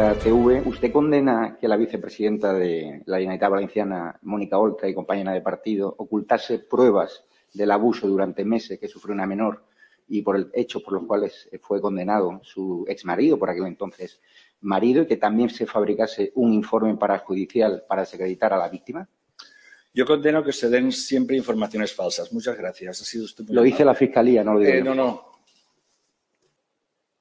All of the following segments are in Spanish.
RTV. Usted condena que la vicepresidenta de la Generalitat Valenciana, Mónica Oltra, y compañera de partido, ocultase pruebas del abuso durante meses que sufrió una menor y por el hecho por los cuales fue condenado su exmarido, por aquel entonces marido, y que también se fabricase un informe parajudicial para desacreditar a la víctima? Yo condeno que se den siempre informaciones falsas. Muchas gracias. Ha sido usted muy Lo dice la Fiscalía, no lo digo Eh, no, no.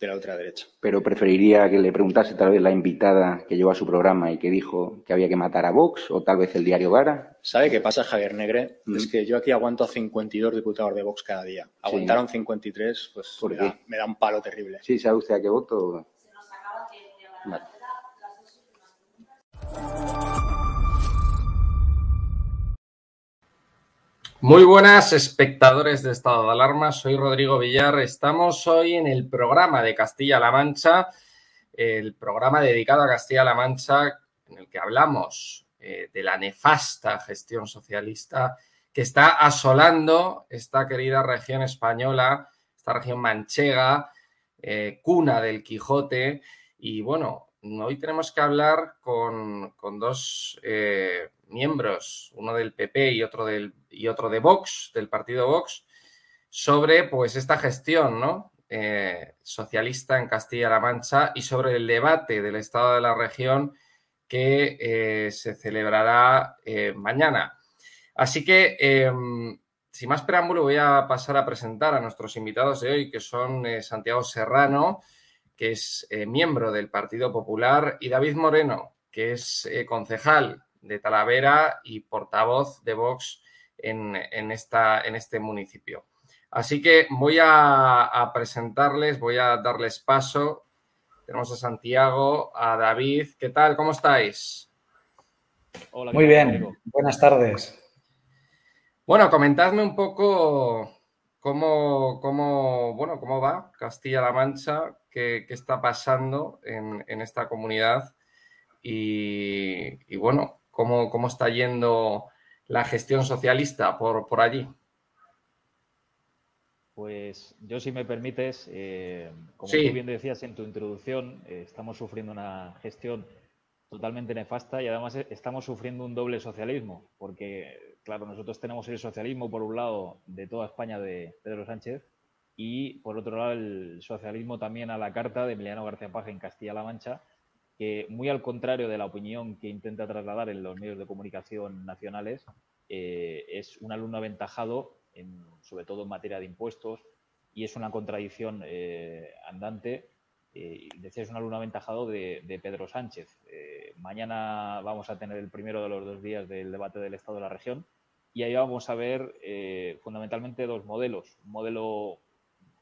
de la ultraderecha. Pero preferiría que le preguntase tal vez la invitada que llevó a su programa y que dijo que había que matar a Vox o tal vez el diario Gara. ¿Sabe qué pasa, Javier Negre? Mm. Es que yo aquí aguanto a 52 diputados de Vox cada día. Aguantaron 53, pues ¿Por me da, me da un palo terrible. ¿Sí sabe usted a qué voto? Vale. Muy buenas espectadores de Estado de Alarma, soy Rodrigo Villar. Estamos hoy en el programa de Castilla-La Mancha, el programa dedicado a Castilla-La Mancha en el que hablamos eh, de la nefasta gestión socialista que está asolando esta querida región española, esta región manchega, eh, cuna del Quijote. Y bueno, hoy tenemos que hablar con, con dos eh, miembros, uno del PP y otro, del, y otro de Vox, del partido Vox, sobre pues esta gestión ¿no? Eh, socialista en Castilla-La Mancha y sobre el debate del estado de la región que eh, se celebrará mañana. Así que, em, sin más preámbulo, voy a pasar a presentar a nuestros invitados de hoy, que son Santiago Serrano, que es eh, miembro del Partido Popular, y David Moreno, que es eh, concejal de Talavera y portavoz de Vox en, en, esta, en este municipio. Así que voy a, a, presentarles, voy a darles paso. Tenemos a Santiago, a David. ¿Qué tal? ¿Cómo estáis? Hola, Muy bien, buenas tardes. Bueno, comentadme un poco cómo, cómo, bueno, cómo va Castilla-La Mancha, qué, qué, está pasando en, en esta comunidad y, y bueno, cómo, cómo, está yendo la gestión socialista por, por allí. Pues yo, si me permites, eh, como Sí. tú bien decías en tu introducción, eh, estamos sufriendo una gestión totalmente nefasta y además eh, estamos sufriendo un doble socialismo, porque, claro, nosotros tenemos el socialismo, por un lado, de toda España de Pedro Sánchez y, por otro lado, el socialismo también a la carta de Emiliano García Paje en Castilla-La Mancha, que, muy al contrario de la opinión que intenta trasladar en los medios de comunicación nacionales, eh, es un alumno aventajado, en, sobre todo en materia de impuestos, y es una contradicción eh, andante. Eh, decía, es un alumno aventajado de, de Pedro Sánchez. Eh, mañana vamos a tener el primero de los dos días del debate del Estado de la región y ahí vamos a ver fundamentalmente dos modelos. Un modelo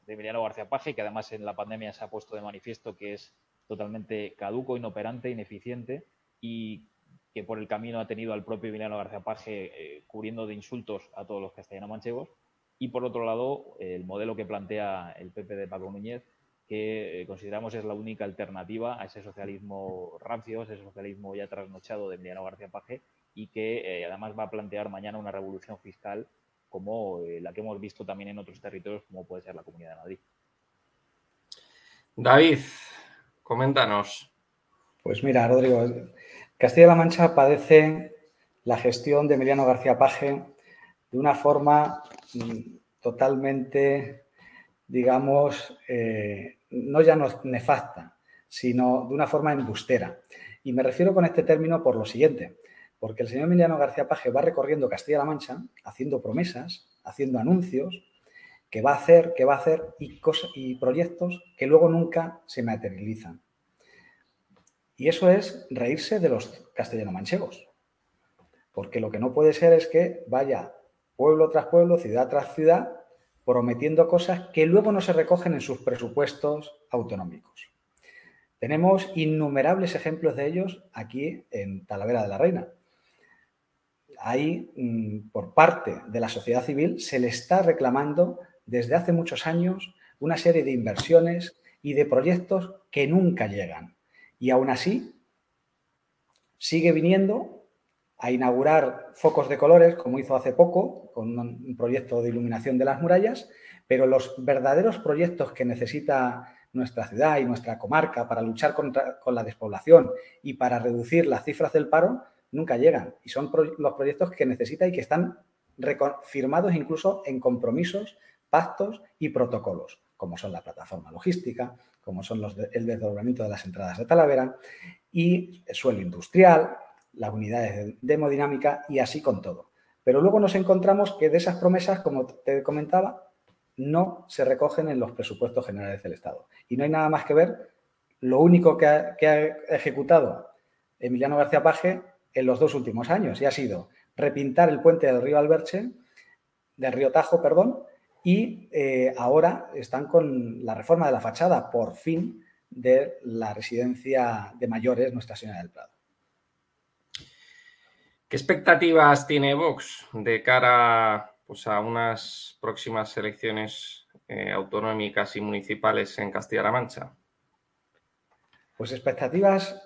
de Emiliano García Paje, que además en la pandemia se ha puesto de manifiesto que es totalmente caduco, inoperante, ineficiente y que por el camino ha tenido al propio Emiliano García Paje eh, cubriendo de insultos a todos los castellano-manchegos. Y por otro lado, el modelo que plantea el PP de Paco Núñez, que eh, consideramos es la única alternativa a ese socialismo rancio, ese socialismo ya trasnochado de Emiliano García Paje y que eh, además va a plantear mañana una revolución fiscal como eh, la que hemos visto también en otros territorios, como puede ser la Comunidad de Madrid. David, coméntanos. Pues mira, Rodrigo, Castilla-La Mancha padece la gestión de Emiliano García Paje de una forma mm, totalmente, digamos, eh, no ya nefasta, sino de una forma embustera. Y me refiero con este término por lo siguiente, porque el señor Emiliano García Paje va recorriendo Castilla-La Mancha haciendo promesas, haciendo anuncios, que va a hacer, que va a hacer y, cosas, y proyectos que luego nunca se materializan. Y eso es reírse de los castellano-manchegos. Porque lo que no puede ser es que vaya pueblo tras pueblo, ciudad tras ciudad, prometiendo cosas que luego no se recogen en sus presupuestos autonómicos. Tenemos innumerables ejemplos de ellos aquí en Talavera de la Reina. Ahí, mm, por parte de la sociedad civil, se le está reclamando desde hace muchos años una serie de inversiones y de proyectos que nunca llegan. Y aún así, sigue viniendo a inaugurar focos de colores, como hizo hace poco, con un proyecto de iluminación de las murallas, pero los verdaderos proyectos que necesita nuestra ciudad y nuestra comarca para luchar contra, con la despoblación y para reducir las cifras del paro nunca llegan. Y son los proyectos que necesita y que están firmados incluso en compromisos, pactos y protocolos, como son la plataforma logística, como son los el desdoblamiento de las entradas de Talavera y el suelo industrial, las unidades de hemodinámica y así con todo. Pero luego nos encontramos que de esas promesas, como te comentaba, no se recogen en los presupuestos generales del Estado. Y no hay nada más que ver lo único que ha, ejecutado Emiliano García Paje en los dos últimos años y ha sido repintar el puente del río Alberche, del río Tajo, perdón, y eh, ahora están con la reforma de la fachada, por fin, de la residencia de mayores Nuestra Señora del Prado. ¿Qué expectativas tiene Vox de cara pues, a unas próximas elecciones eh, autonómicas y municipales en Castilla-La Mancha? Pues expectativas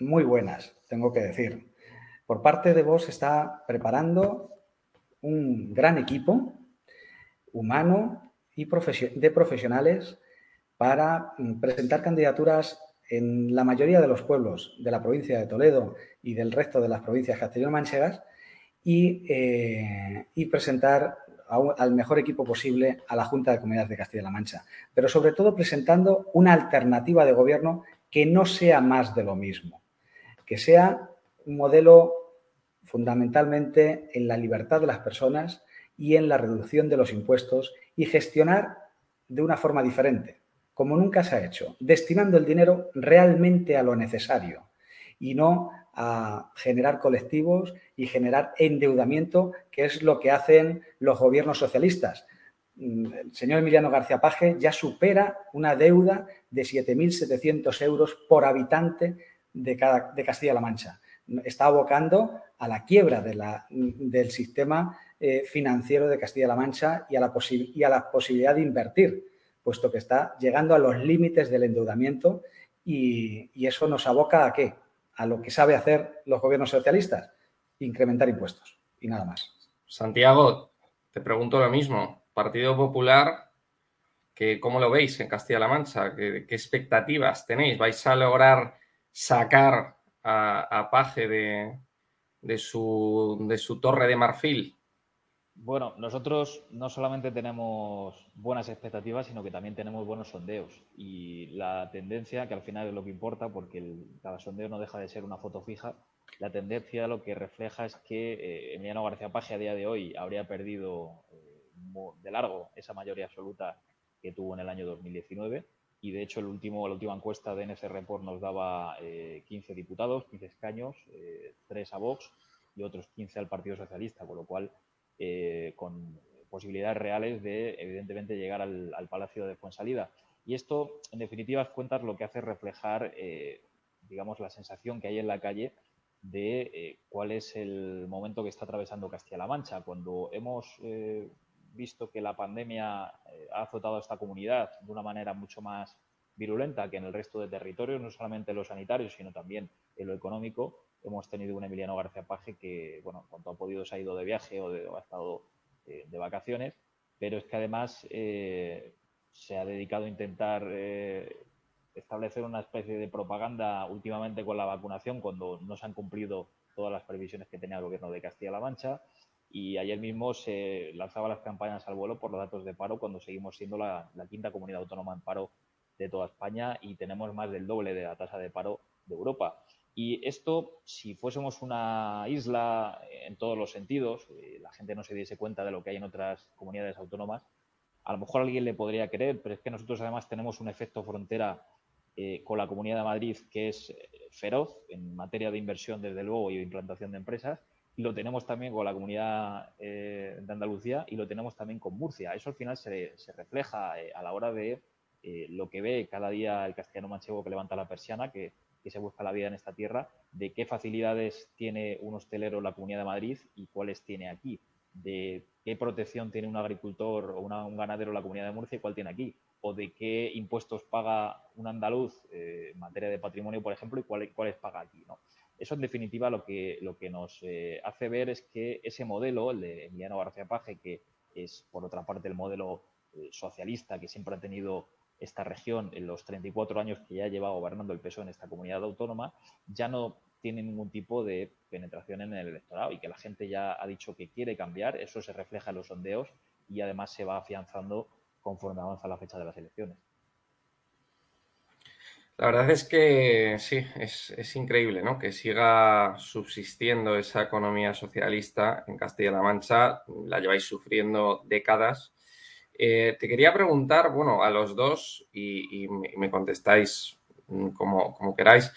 muy buenas, tengo que decir. Por parte de Vox está preparando un gran equipo humano y de profesionales para mm, presentar candidaturas en la mayoría de los pueblos de la provincia de Toledo y del resto de las provincias castellano-manchegas eh, y, presentar al mejor equipo posible a la Junta de Comunidades de Castilla-La Mancha, pero sobre todo presentando una alternativa de gobierno que no sea más de lo mismo, que sea un modelo fundamentalmente en la libertad de las personas y en la reducción de los impuestos y gestionar de una forma diferente, como nunca se ha hecho, destinando el dinero realmente a lo necesario y no a generar colectivos y generar endeudamiento, que es lo que hacen los gobiernos socialistas. El señor Emiliano García Paje ya supera una deuda de 7.700 euros por habitante de, de Castilla-La Mancha. Está abocando a la quiebra del sistema eh, financiero de Castilla-La Mancha y a, la posibilidad de invertir, puesto que está llegando a los límites del endeudamiento y, y eso nos aboca a qué? a lo que sabe hacer los gobiernos socialistas, incrementar impuestos y nada más. Santiago, te pregunto lo mismo. Partido Popular, que, ¿cómo lo veis en Castilla-La Mancha? ¿Qué, expectativas tenéis? ¿Vais a lograr sacar a, Paje de, de, su, de su torre de marfil? Bueno, nosotros no solamente tenemos buenas expectativas, sino que también tenemos buenos sondeos. Y la tendencia, que al final es lo que importa, porque cada sondeo no deja de ser una foto fija, la tendencia lo que refleja es que eh, Emiliano García Paje a día de hoy habría perdido eh, de largo esa mayoría absoluta que tuvo en el año 2019. Y de hecho, el último, la última encuesta de NS Report nos daba 15 eh, diputados, 15 escaños, 3 a Vox y otros 15 al Partido Socialista, con lo cual eh, con posibilidades reales de, evidentemente, llegar al, Palacio de Fuensalida. Y esto, en definitivas cuentas, lo que hace reflejar, eh, digamos, la sensación que hay en la calle de eh, cuál es el momento que está atravesando Castilla-La Mancha. Cuando hemos visto que la pandemia ha azotado a esta comunidad de una manera mucho más virulenta que en el resto de territorios, no solamente en lo sanitario, sino también en lo económico, hemos tenido un Emiliano García Paje que, bueno, cuanto ha podido se ha ido de viaje o, ha estado eh, de vacaciones, pero es que además eh, se ha dedicado a intentar eh, establecer una especie de propaganda últimamente con la vacunación cuando no se han cumplido todas las previsiones que tenía el gobierno de Castilla-La Mancha. Y ayer mismo se lanzaba las campañas al vuelo por los datos de paro cuando seguimos siendo la, quinta comunidad autónoma en paro de toda España y tenemos más del doble de la tasa de paro de Europa. Y esto, si fuésemos una isla en todos los sentidos, eh, la gente no se diese cuenta de lo que hay en otras comunidades autónomas, a lo mejor alguien le podría creer, pero es que nosotros además tenemos un efecto frontera eh, con la Comunidad de Madrid que es eh, feroz en materia de inversión, desde luego, y de implantación de empresas, lo tenemos también con la Comunidad de Andalucía y lo tenemos también con Murcia. Eso al final se, se refleja a la hora de lo que ve cada día el castellano manchego que levanta la persiana, que que se busca la vida en esta tierra, de qué facilidades tiene un hostelero en la Comunidad de Madrid y cuáles tiene aquí, de qué protección tiene un agricultor o un ganadero en la Comunidad de Murcia y cuál tiene aquí, o de qué impuestos paga un andaluz eh, en materia de patrimonio, por ejemplo, y cuáles paga aquí. ¿no? Eso, en definitiva, lo que, lo que nos eh, hace ver es que ese modelo, el de Emiliano García Paje, que es, por otra parte, el modelo eh, socialista que siempre ha tenido esta región en los 34 años que ya lleva gobernando el PSOE en esta comunidad autónoma, ya no tiene ningún tipo de penetración en el electorado y que la gente ya ha dicho que quiere cambiar, eso se refleja en los sondeos y además se va afianzando conforme avanza la fecha de las elecciones. La verdad es que sí, es, increíble ¿no? que siga subsistiendo esa economía socialista en Castilla-La Mancha. La lleváis sufriendo décadas. Eh, te quería preguntar, bueno, a los dos y, me, contestáis como, como queráis.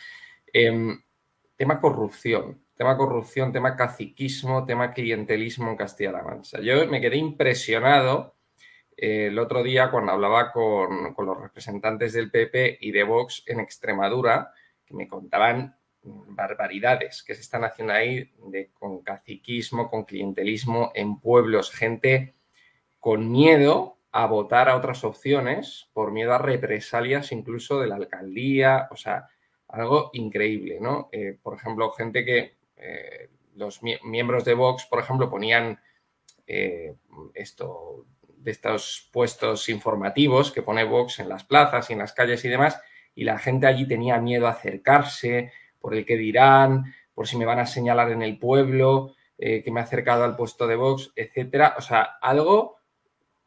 Em, tema corrupción, tema corrupción, tema caciquismo, tema clientelismo en Castilla-La Mancha. Yo me quedé impresionado el otro día cuando hablaba con, los representantes del PP y de Vox en Extremadura, que me contaban barbaridades que se están haciendo ahí de, con caciquismo, con clientelismo en pueblos, gente con miedo a votar a otras opciones por miedo a represalias incluso de la alcaldía, o sea, algo increíble, ¿no? Eh, por ejemplo, gente que eh, los miembros de Vox, por ejemplo, ponían esto, de estos puestos informativos que pone Vox en las plazas y en las calles y demás, y la gente allí tenía miedo a acercarse por el que dirán, por si me van a señalar en el pueblo, eh, que me he acercado al puesto de Vox, etcétera. O sea, algo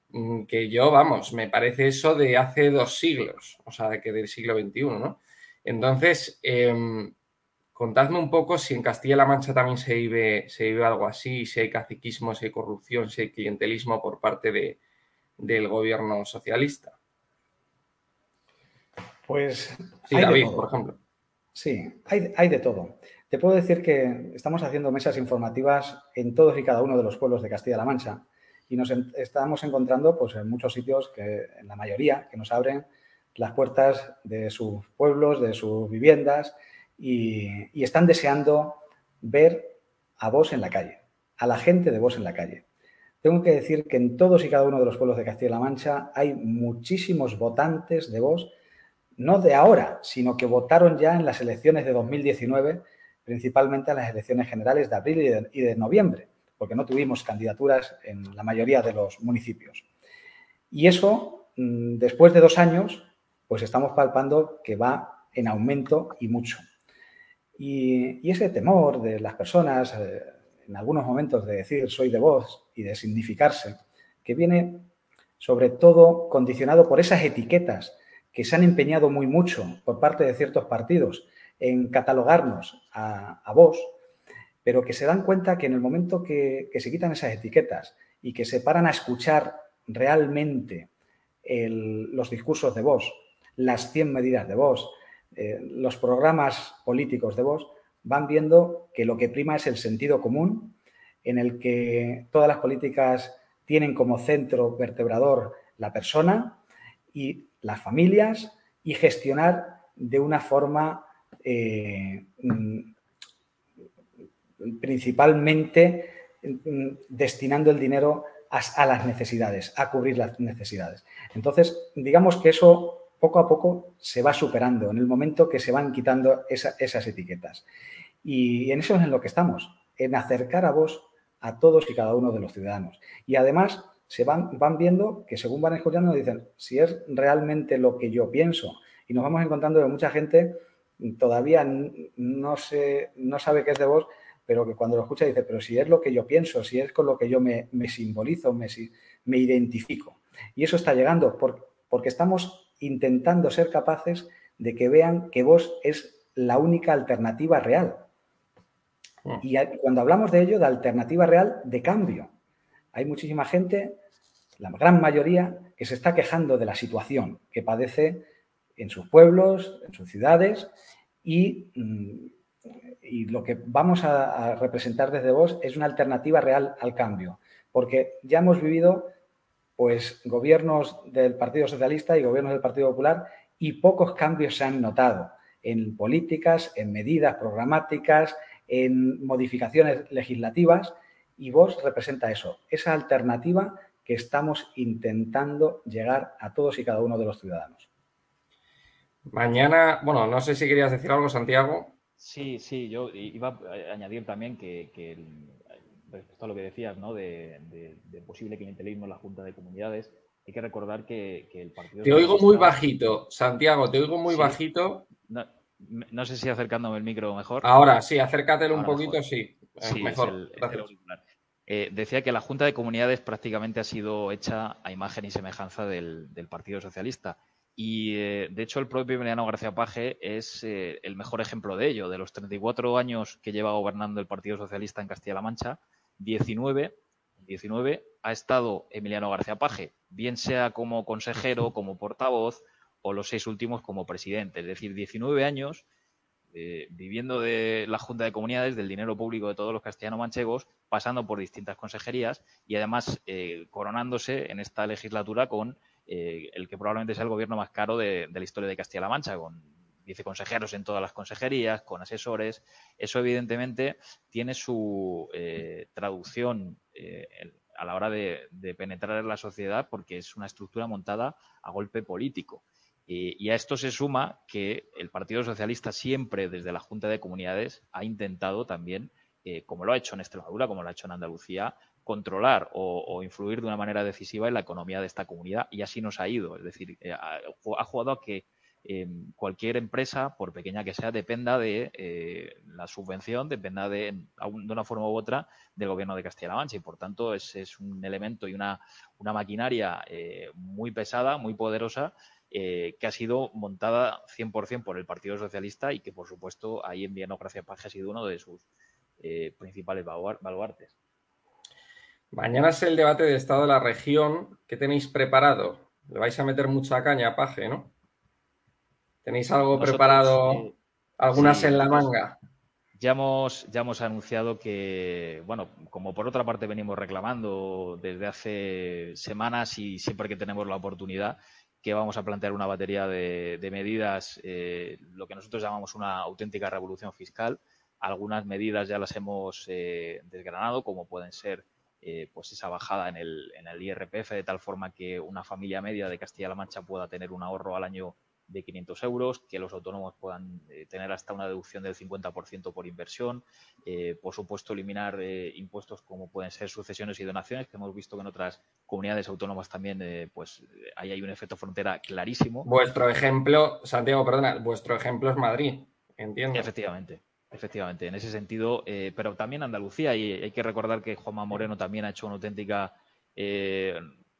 mm, que yo, vamos, me parece eso de hace dos siglos, o sea, que del siglo XXI, ¿no? Entonces, em, contadme un poco si en Castilla-La Mancha también se vive, se vive algo así, si hay caciquismo, si hay corrupción, si hay clientelismo por parte de, del gobierno socialista. Pues. Sí, David, por ejemplo. Sí, hay, de todo. Te puedo decir que estamos haciendo mesas informativas en todos y cada uno de los pueblos de Castilla-La Mancha y nos estamos encontrando pues, en muchos sitios, que en la mayoría, que nos abren las puertas de sus pueblos, de sus viviendas y, y están deseando ver a vos en la calle, a la gente de vos en la calle. Tengo que decir que en todos y cada uno de los pueblos de Castilla-La Mancha hay muchísimos votantes de voz, no de ahora, sino que votaron ya en las elecciones de 2019, principalmente en las elecciones generales de abril y de, noviembre, porque no tuvimos candidaturas en la mayoría de los municipios. Y eso, mm, después de dos años, pues estamos palpando que va en aumento y mucho. Y, ese temor de las personas, eh, en algunos momentos de decir soy de voz y de significarse, que viene sobre todo condicionado por esas etiquetas que se han empeñado muy mucho por parte de ciertos partidos en catalogarnos a, a vos, pero que se dan cuenta que en el momento que, se quitan esas etiquetas y que se paran a escuchar realmente los discursos de vos, las 100 medidas de vos, eh, los programas políticos de vos, van viendo que lo que prima es el sentido común, en el que todas las políticas tienen como centro vertebrador la persona y las familias y gestionar de una forma eh, mm, principalmente mm, destinando el dinero a, las necesidades, a cubrir las necesidades. Entonces, digamos que eso poco a poco se va superando en el momento que se van quitando esas etiquetas. Y en eso es en lo que estamos, en acercar a vos a todos y cada uno de los ciudadanos. Y además se van, van viendo que según van escuchando dicen si es realmente lo que yo pienso. Y nos vamos encontrando que mucha gente todavía no, se, no sabe qué es de vos, pero que cuando lo escucha dice, pero si es lo que yo pienso, si es con lo que yo me, me simbolizo, me, me identifico. Y eso está llegando porque estamos intentando ser capaces de que vean que vos es la única alternativa real. Mm. Y cuando hablamos de ello, de alternativa real de cambio, hay muchísima gente, la gran mayoría, que se está quejando de la situación que padece en sus pueblos, en sus ciudades, y, mm, y lo que vamos a, a, representar desde vos es una alternativa real al cambio, porque ya hemos vivido pues gobiernos del Partido Socialista y gobiernos del Partido Popular y pocos cambios se han notado en políticas, en medidas programáticas, en modificaciones legislativas y vos representa eso, esa alternativa que estamos intentando llegar a todos y cada uno de los ciudadanos. Mañana, bueno, no sé si querías decir algo, Santiago. Sí, sí, yo iba a añadir también que, respecto a lo que decías, ¿no? De, posible clientelismo en la Junta de Comunidades, hay que recordar que, el partido... Te oigo muy bajito, Santiago, te oigo muy bajito. No, sé si acercándome el micro mejor. Ahora sí, acércatelo un poquito, sí. Sí, mejor. Eh, decía que la Junta de Comunidades prácticamente ha sido hecha a imagen y semejanza del, Partido Socialista. Y eh, de hecho, el propio Emiliano García Paje es eh, el mejor ejemplo de ello. De los 34 años que lleva gobernando el Partido Socialista en Castilla-La Mancha, 19, 19 ha estado Emiliano García Paje, bien sea como consejero, como portavoz, o los seis últimos como presidente. Es decir, 19 años eh, viviendo de la Junta de Comunidades, del dinero público de todos los castellano-manchegos, pasando por distintas consejerías y además eh, coronándose en esta legislatura con eh, el que probablemente sea el gobierno más caro de, la historia de Castilla-La Mancha, con viceconsejeros en todas las consejerías, con asesores. Eso, evidentemente, tiene su traducción a la hora de, penetrar en la sociedad porque es una estructura montada a golpe político. Y, a esto se suma que el Partido Socialista siempre desde la Junta de Comunidades ha intentado también, eh, como lo ha hecho en Extremadura, como lo ha hecho en Andalucía, controlar o, influir de una manera decisiva en la economía de esta comunidad y así nos ha ido. Es decir, eh, ha, jugado a que em, cualquier empresa, por pequeña que sea, dependa de eh, la subvención, dependa de, de, una forma u otra del gobierno de Castilla-La Mancha y por tanto es, un elemento y una, maquinaria muy pesada, muy poderosa eh, que ha sido montada 100% por el Partido Socialista y que, por supuesto, ahí en Viano Gracia Paje ha sido uno de sus eh, principales baluartes. Mañana es el debate de Estado de la región. ¿Qué tenéis preparado? Le vais a meter mucha caña a Paje, ¿no? ¿Tenéis algo preparado? ¿Algunas en la manga? Ya hemos, ya hemos anunciado que, bueno, como por otra parte venimos reclamando desde hace semanas y siempre que tenemos la oportunidad, que vamos a plantear una batería de, medidas, eh, lo que nosotros llamamos una auténtica revolución fiscal. Algunas medidas ya las hemos eh, desgranado, como pueden ser eh, pues esa bajada en el, en el IRPF, de tal forma que una familia media de Castilla-La Mancha pueda tener un ahorro al año de 500 euros, que los autónomos puedan eh, tener hasta una deducción del 50% por inversión, eh, por supuesto eliminar eh, impuestos como pueden ser sucesiones y donaciones, que hemos visto que en otras comunidades autónomas también pues ahí hay un efecto frontera clarísimo. Vuestro ejemplo, Santiago, perdona, vuestro ejemplo es Madrid, entiendo. Efectivamente. Efectivamente, en ese sentido, pero también Andalucía, y hay que recordar que Juanma Moreno también ha hecho una auténtica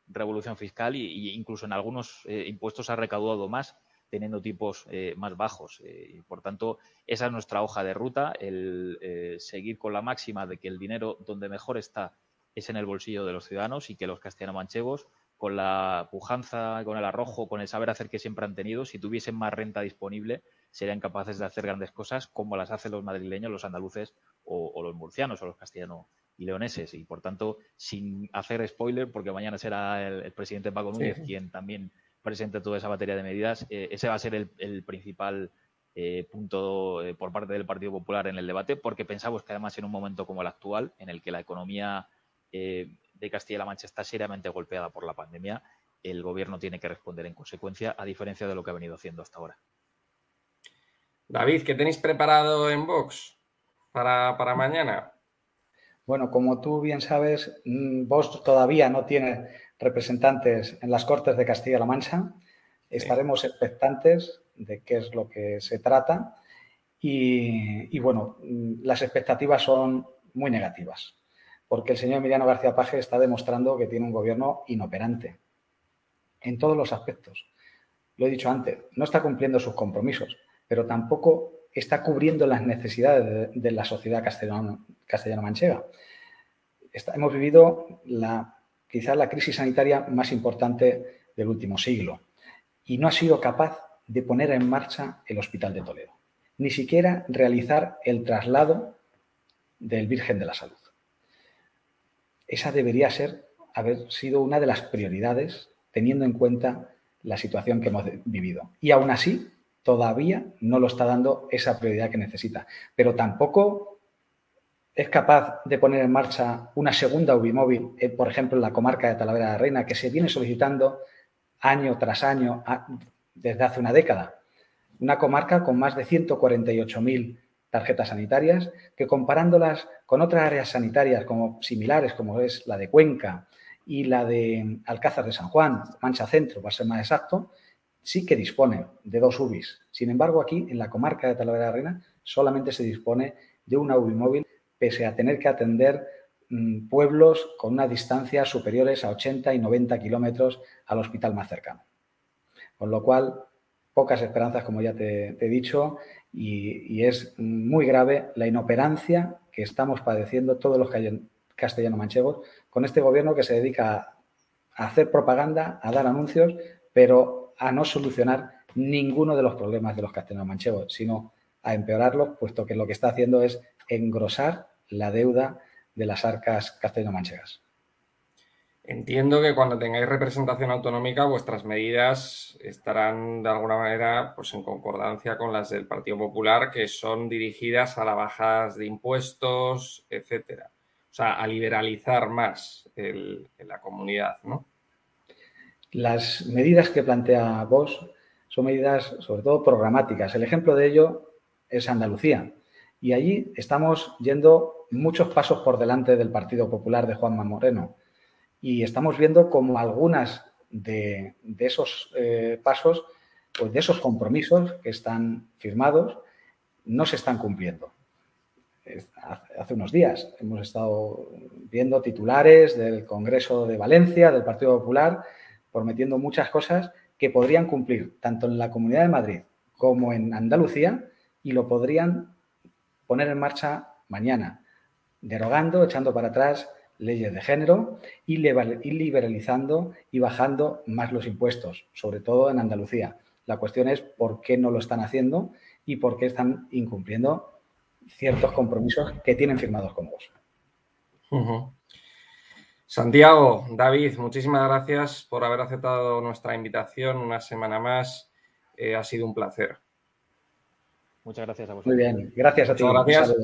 revolución fiscal e incluso en algunos impuestos ha recaudado más teniendo tipos eh, más bajos. Eh, y por tanto, esa es nuestra hoja de ruta, el eh, seguir con la máxima de que el dinero donde mejor está es en el bolsillo de los ciudadanos y que los castellano-manchegos, con la pujanza, con el arrojo, con el saber hacer que siempre han tenido, si tuviesen más renta disponible, serían capaces de hacer grandes cosas como las hacen los madrileños, los andaluces o, los murcianos o los castellanos y leoneses. Y por tanto, sin hacer spoiler, porque mañana será el, presidente Paco Núñez quien también presente toda esa batería de medidas. Eh, ese va a ser el, principal eh, punto eh, por parte del Partido Popular en el debate, porque pensamos que además en un momento como el actual, en el que la economía de Castilla-La Mancha está seriamente golpeada por la pandemia, el Gobierno tiene que responder en consecuencia, a diferencia de lo que ha venido haciendo hasta ahora. David, ¿qué tenéis preparado en Vox para, para mañana? Bueno, como tú bien sabes, mm, Vox todavía no tiene representantes en las Cortes de Castilla-La Mancha. Estaremos expectantes de qué es lo que se trata y, bueno, las expectativas son muy negativas porque el señor Emiliano García Paje está demostrando que tiene un gobierno inoperante en todos los aspectos. Lo he dicho antes, no está cumpliendo sus compromisos, pero tampoco está cubriendo las necesidades de, la sociedad castellano-manchega. hemos vivido la quizás la crisis sanitaria más importante del último siglo, y no ha sido capaz de poner en marcha el Hospital de Toledo, ni siquiera realizar el traslado del Virgen de la Salud. Esa debería ser, haber sido una de las prioridades, teniendo en cuenta la situación que hemos vivido. Y aún así, todavía no lo está dando esa prioridad que necesita. Pero tampoco es capaz de poner en marcha una segunda ubimóvil, eh, por ejemplo, en la comarca de Talavera de la Reina, que se viene solicitando año tras año desde hace una década. Una comarca con más de 148.000 tarjetas sanitarias que comparándolas con otras áreas sanitarias como similares como es la de Cuenca y la de Alcázar de San Juan, Mancha Centro, para ser más exacto, sí que disponen de dos UBIs. Sin embargo, aquí en la comarca de Talavera de la Reina solamente se dispone de una UBI móvil pese a tener que atender mm, pueblos con una distancia superiores a 80 y 90 kilómetros al hospital más cercano. Con lo cual, pocas esperanzas, como ya te, he dicho, y, es muy grave la inoperancia que estamos padeciendo todos los castellano-manchegos con este gobierno que se dedica a hacer propaganda, a dar anuncios, pero a no solucionar ninguno de los problemas de los castellano-manchegos, sino a empeorarlos, puesto que lo que está haciendo es engrosar la deuda de las arcas castellano-manchegas. Entiendo que cuando tengáis representación autonómica vuestras medidas estarán de alguna manera pues, en concordancia con las del Partido Popular, que son dirigidas a la bajas de impuestos, etcétera. O sea, a liberalizar más la comunidad, ¿no? Las medidas que plantea vos son medidas sobre todo programáticas. El ejemplo de ello es Andalucía. Y allí estamos yendo muchos pasos por delante del Partido Popular de Juanma Moreno y estamos viendo como algunas de, esos eh, pasos, pues de esos compromisos que están firmados, no se están cumpliendo. Hace unos días hemos estado viendo titulares del Congreso de Valencia, del Partido Popular, prometiendo muchas cosas que podrían cumplir tanto en la Comunidad de Madrid como en Andalucía y lo podrían poner en marcha mañana, derogando, echando para atrás leyes de género y liberalizando y bajando más los impuestos, sobre todo en Andalucía. La cuestión es por qué no lo están haciendo y por qué están incumpliendo ciertos compromisos que tienen firmados con vos. Santiago, David, muchísimas gracias por haber aceptado nuestra invitación una semana más. Eh, ha sido un placer. Muchas gracias a vosotros. Muy bien, gracias a ti. gracias.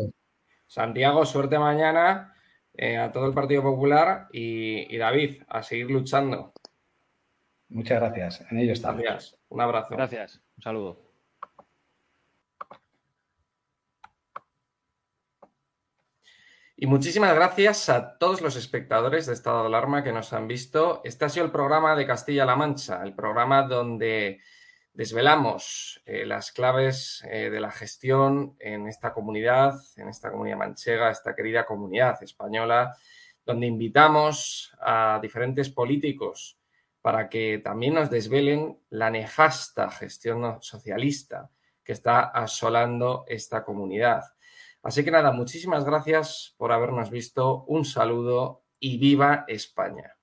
Santiago, suerte mañana eh, a todo el Partido Popular y, David, a seguir luchando. Muchas gracias. En ello estamos. Gracias. Un abrazo. Gracias. Un saludo. Y muchísimas gracias a todos los espectadores de Estado de Alarma que nos han visto. Este ha sido el programa de Castilla-La Mancha, el programa donde desvelamos eh, las claves eh, de la gestión en esta comunidad, en esta comunidad manchega, esta querida comunidad española, donde invitamos a diferentes políticos para que también nos desvelen la nefasta gestión socialista que está asolando esta comunidad. Así que nada, muchísimas gracias por habernos visto, un saludo y viva España.